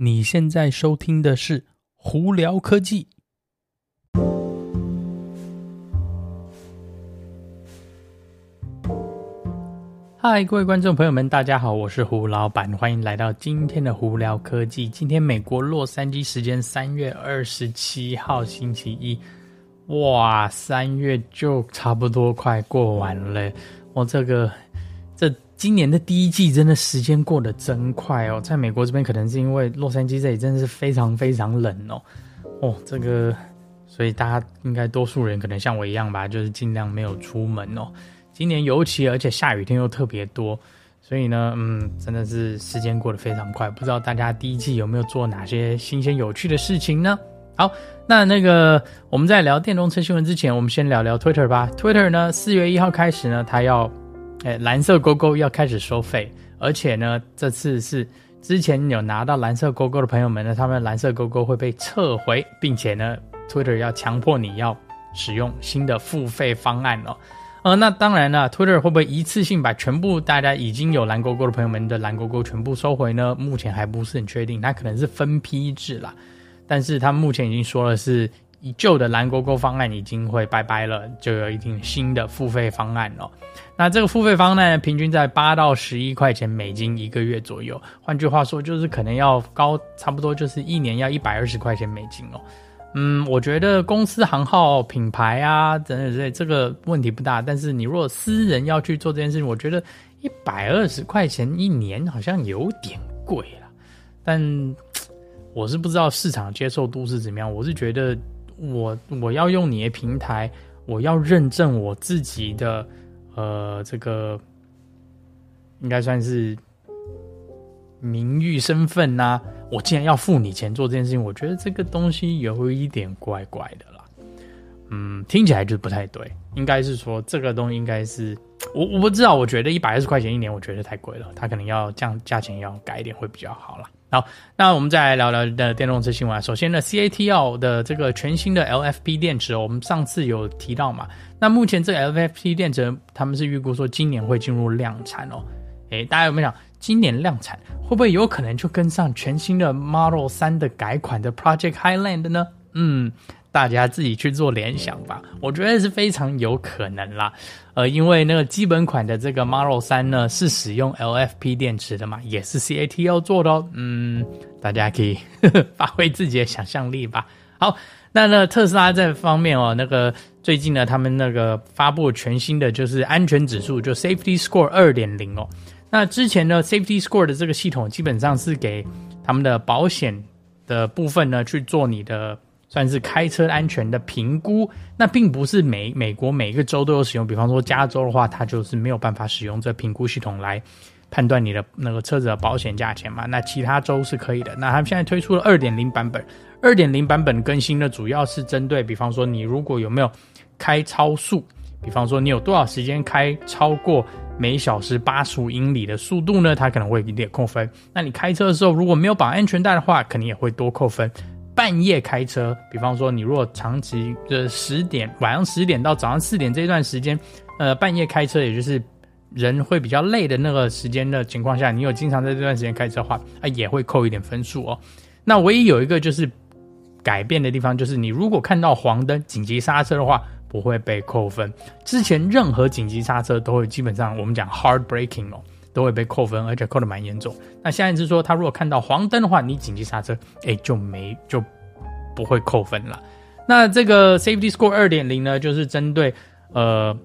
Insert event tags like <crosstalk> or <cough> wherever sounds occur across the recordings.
你现在收听的是《胡聊科技》。嗨，各位观众朋友们，大家好，我是胡老板，欢迎来到今天的《胡聊科技》。今天美国洛杉矶时间三月二十七号星期一，哇，三月就差不多快过完了，我这个这。今年的第一季真的时间过得真快哦，在美国这边可能是因为洛杉矶这里真的是非常非常冷哦，哦，这个，所以大家应该多数人可能像我一样吧，就是尽量没有出门哦。今年尤其而且下雨天又特别多，所以呢，嗯，真的是时间过得非常快。不知道大家第一季有没有做哪些新鲜有趣的事情呢？好，那那个我们在聊电动车新闻之前，我们先聊聊 Twitter 吧。Twitter 呢，四月一号开始呢，它要。哎，蓝色勾勾要开始收费，而且呢，这次是之前有拿到蓝色勾勾的朋友们呢，他们蓝色勾勾会被撤回，并且呢，Twitter 要强迫你要使用新的付费方案哦。呃，那当然了，Twitter 会不会一次性把全部大家已经有蓝勾勾的朋友们的蓝勾勾全部收回呢？目前还不是很确定，它可能是分批制啦。但是他目前已经说了是。以旧的蓝勾勾方案已经会拜拜了，就有一定新的付费方案了。那这个付费方案，平均在八到十一块钱美金一个月左右。换句话说，就是可能要高，差不多就是一年要一百二十块钱美金哦。嗯，我觉得公司行号品牌啊等等之类，这个问题不大。但是你如果私人要去做这件事情，我觉得一百二十块钱一年好像有点贵了。但我是不知道市场接受度是怎么样，我是觉得。我我要用你的平台，我要认证我自己的，呃，这个应该算是名誉身份呐、我既然要付你钱做这件事情，我觉得这个东西有一点怪怪的啦。嗯，听起来就不太对。应该是说这个东西应该是 <tsk> 我我不知道，我觉得一百二十块钱一年，我觉得太贵了。他可能要降价钱，要改一点会比较好啦。好，那我们再来聊聊的电动车新闻。首先呢，CATL 的这个全新的 LFP 电池，我们上次有提到嘛？那目前这个 LFP 电池，他们是预估说今年会进入量产哦。诶，大家有没有想，今年量产会不会有可能就跟上全新的 Model 三的改款的 Project Highland 呢？嗯。大家自己去做联想吧，我觉得是非常有可能啦。呃，因为那个基本款的这个 Model 3呢是使用 LFP 电池的嘛，也是 CAT 要做的哦。嗯，大家可以 <laughs> 发挥自己的想象力吧。好，那那特斯拉这方面哦，那个最近呢，他们那个发布全新的就是安全指数，就 Safety Score 2.0哦。那之前呢，Safety Score 的这个系统基本上是给他们的保险的部分呢去做你的。算是开车安全的评估，那并不是美美国每个州都有使用。比方说加州的话，它就是没有办法使用这评估系统来判断你的那个车子的保险价钱嘛。那其他州是可以的。那他们现在推出了二点零版本，二点零版本更新呢，主要是针对比方说你如果有没有开超速，比方说你有多少时间开超过每小时八十五英里的速度呢，它可能会一点扣分。那你开车的时候如果没有绑安全带的话，肯定也会多扣分。半夜开车，比方说你如果长期的十点晚上十点到早上四点这段时间，呃，半夜开车，也就是人会比较累的那个时间的情况下，你有经常在这段时间开车的话，啊，也会扣一点分数哦。那唯一有一个就是改变的地方，就是你如果看到黄灯紧急刹车的话，不会被扣分。之前任何紧急刹车都会基本上我们讲 hard breaking 哦。都会被扣分，而且扣得蛮严重。那现在是说，他如果看到黄灯的话，你紧急刹车，哎，就没就不会扣分了。那这个 Safety Score 二点零呢，就是针对呃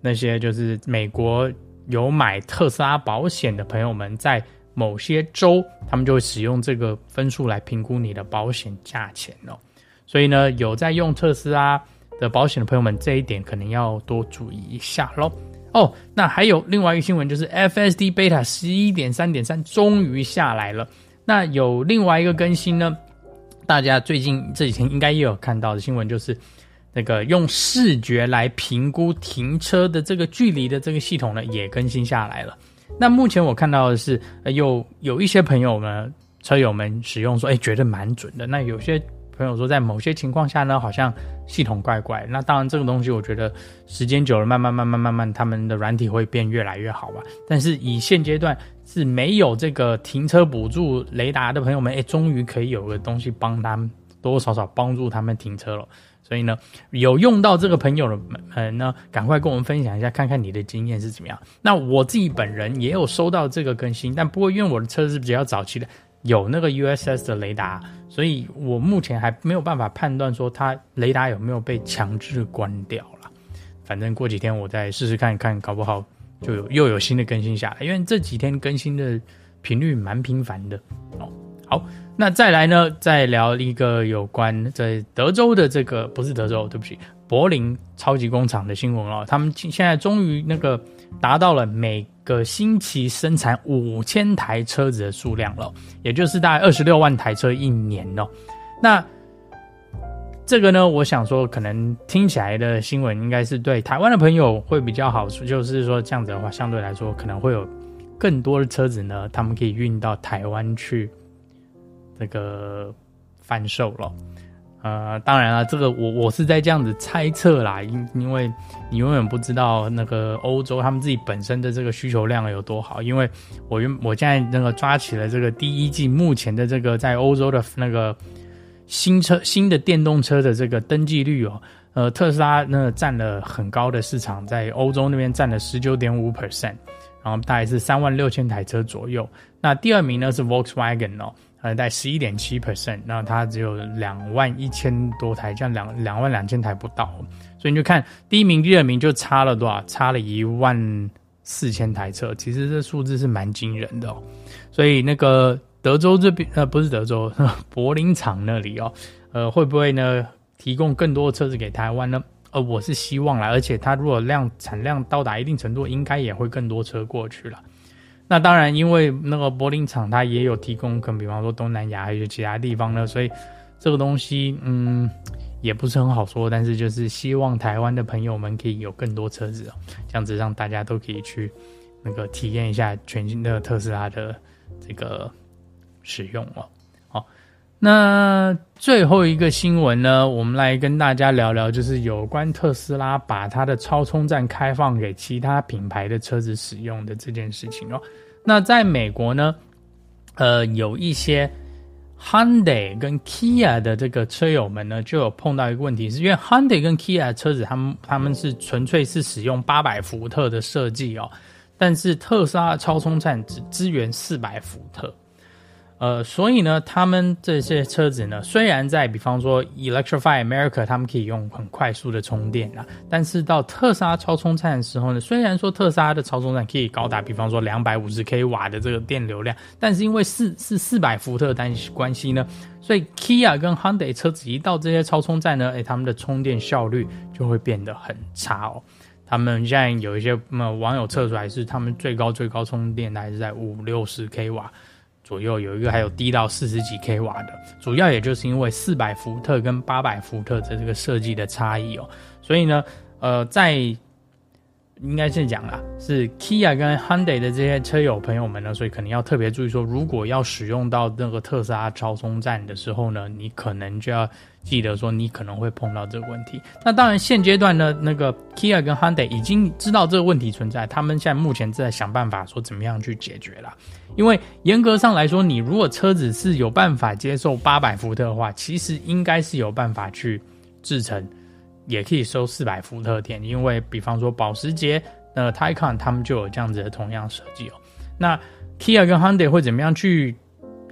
那些就是美国有买特斯拉保险的朋友们，在某些州，他们就会使用这个分数来评估你的保险价钱哦。所以呢，有在用特斯拉的保险的朋友们，这一点可能要多注意一下喽。哦，那还有另外一个新闻，就是 FSD Beta 十一点三点三终于下来了。那有另外一个更新呢，大家最近这几天应该也有看到的新闻，就是那个用视觉来评估停车的这个距离的这个系统呢，也更新下来了。那目前我看到的是，有有一些朋友呢，车友们使用说，哎，觉得蛮准的。那有些朋友说，在某些情况下呢，好像系统怪怪。那当然，这个东西我觉得时间久了，慢慢慢慢慢慢，他们的软体会变越来越好吧。但是以现阶段是没有这个停车补助雷达的朋友们，哎，终于可以有个东西帮他们多多少少帮助他们停车了。所以呢，有用到这个朋友的们呢，赶快跟我们分享一下，看看你的经验是怎么样。那我自己本人也有收到这个更新，但不过因为我的车是比较早期的。有那个 USS 的雷达，所以我目前还没有办法判断说它雷达有没有被强制关掉了。反正过几天我再试试看看，搞不好就有又有新的更新下来。因为这几天更新的频率蛮频繁的哦。好，那再来呢，再聊一个有关在德州的这个，不是德州，对不起，柏林超级工厂的新闻哦。他们现在终于那个达到了每。个星期生产五千台车子的数量了，也就是大概二十六万台车一年哦。那这个呢，我想说，可能听起来的新闻应该是对台湾的朋友会比较好，就是说这样子的话，相对来说可能会有更多的车子呢，他们可以运到台湾去这个贩售了。呃，当然了，这个我我是在这样子猜测啦，因因为你永远不知道那个欧洲他们自己本身的这个需求量有多好，因为我原我现在那个抓起了这个第一季目前的这个在欧洲的那个新车新的电动车的这个登记率哦，呃，特斯拉那占了很高的市场，在欧洲那边占了十九点五 percent，然后大概是三万六千台车左右，那第二名呢是 Volkswagen 哦。呃，在十一点七 percent，那它只有两万一千多台，这样两两万两千台不到，所以你就看第一名、第二名就差了多少？差了一万四千台车，其实这数字是蛮惊人的哦。所以那个德州这边，<laughs> 呃，不是德州，柏林厂那里哦，呃，会不会呢提供更多的车子给台湾呢？呃，我是希望啦，而且它如果量产量到达一定程度，应该也会更多车过去了。那当然，因为那个柏林厂它也有提供，可能比方说东南亚还有其他地方呢，所以这个东西嗯也不是很好说。但是就是希望台湾的朋友们可以有更多车子哦，这样子让大家都可以去那个体验一下全新的特斯拉的这个使用哦。那最后一个新闻呢，我们来跟大家聊聊，就是有关特斯拉把它的超充站开放给其他品牌的车子使用的这件事情哦。那在美国呢，呃，有一些 Hyundai 跟 Kia 的这个车友们呢，就有碰到一个问题，是因为 Hyundai 跟 Kia 的车子，他们他们是纯粹是使用八百伏特的设计哦，但是特斯拉超充站只支援四百伏特。呃，所以呢，他们这些车子呢，虽然在比方说 Electrify America，他们可以用很快速的充电啊，但是到特斯拉超充站的时候呢，虽然说特斯拉的超充站可以高达比方说两百五十 k 瓦的这个电流量，但是因为是是四百伏特单关系呢，所以 Kia 跟 Hyundai 车子一到这些超充站呢，诶，他们的充电效率就会变得很差哦。他们现在有一些网友测出来是，他们最高最高充电还是在五六十 k 瓦。左右有一个还有低到四十几 k 瓦的，主要也就是因为四百伏特跟八百伏特的这个设计的差异哦，所以呢，呃，在应该是讲啦，是 Kia 跟 Hyundai 的这些车友朋友们呢，所以可能要特别注意说，如果要使用到那个特斯拉超充站的时候呢，你可能就要。记得说，你可能会碰到这个问题。那当然，现阶段呢，那个 Kia 跟 Hyundai 已经知道这个问题存在，他们现在目前正在想办法说怎么样去解决了。因为严格上来说，你如果车子是有办法接受八百伏特的话，其实应该是有办法去制成，也可以收四百伏特电。因为比方说保时捷、的 Taycan 他们就有这样子的同样设计哦。那 Kia 跟 Hyundai 会怎么样去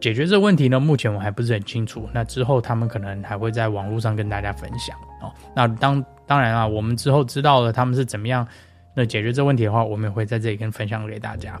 解决这个问题呢？目前我还不是很清楚。那之后他们可能还会在网络上跟大家分享哦。那当当然啊，我们之后知道了他们是怎么样那解决这个问题的话，我们也会在这里跟分享给大家。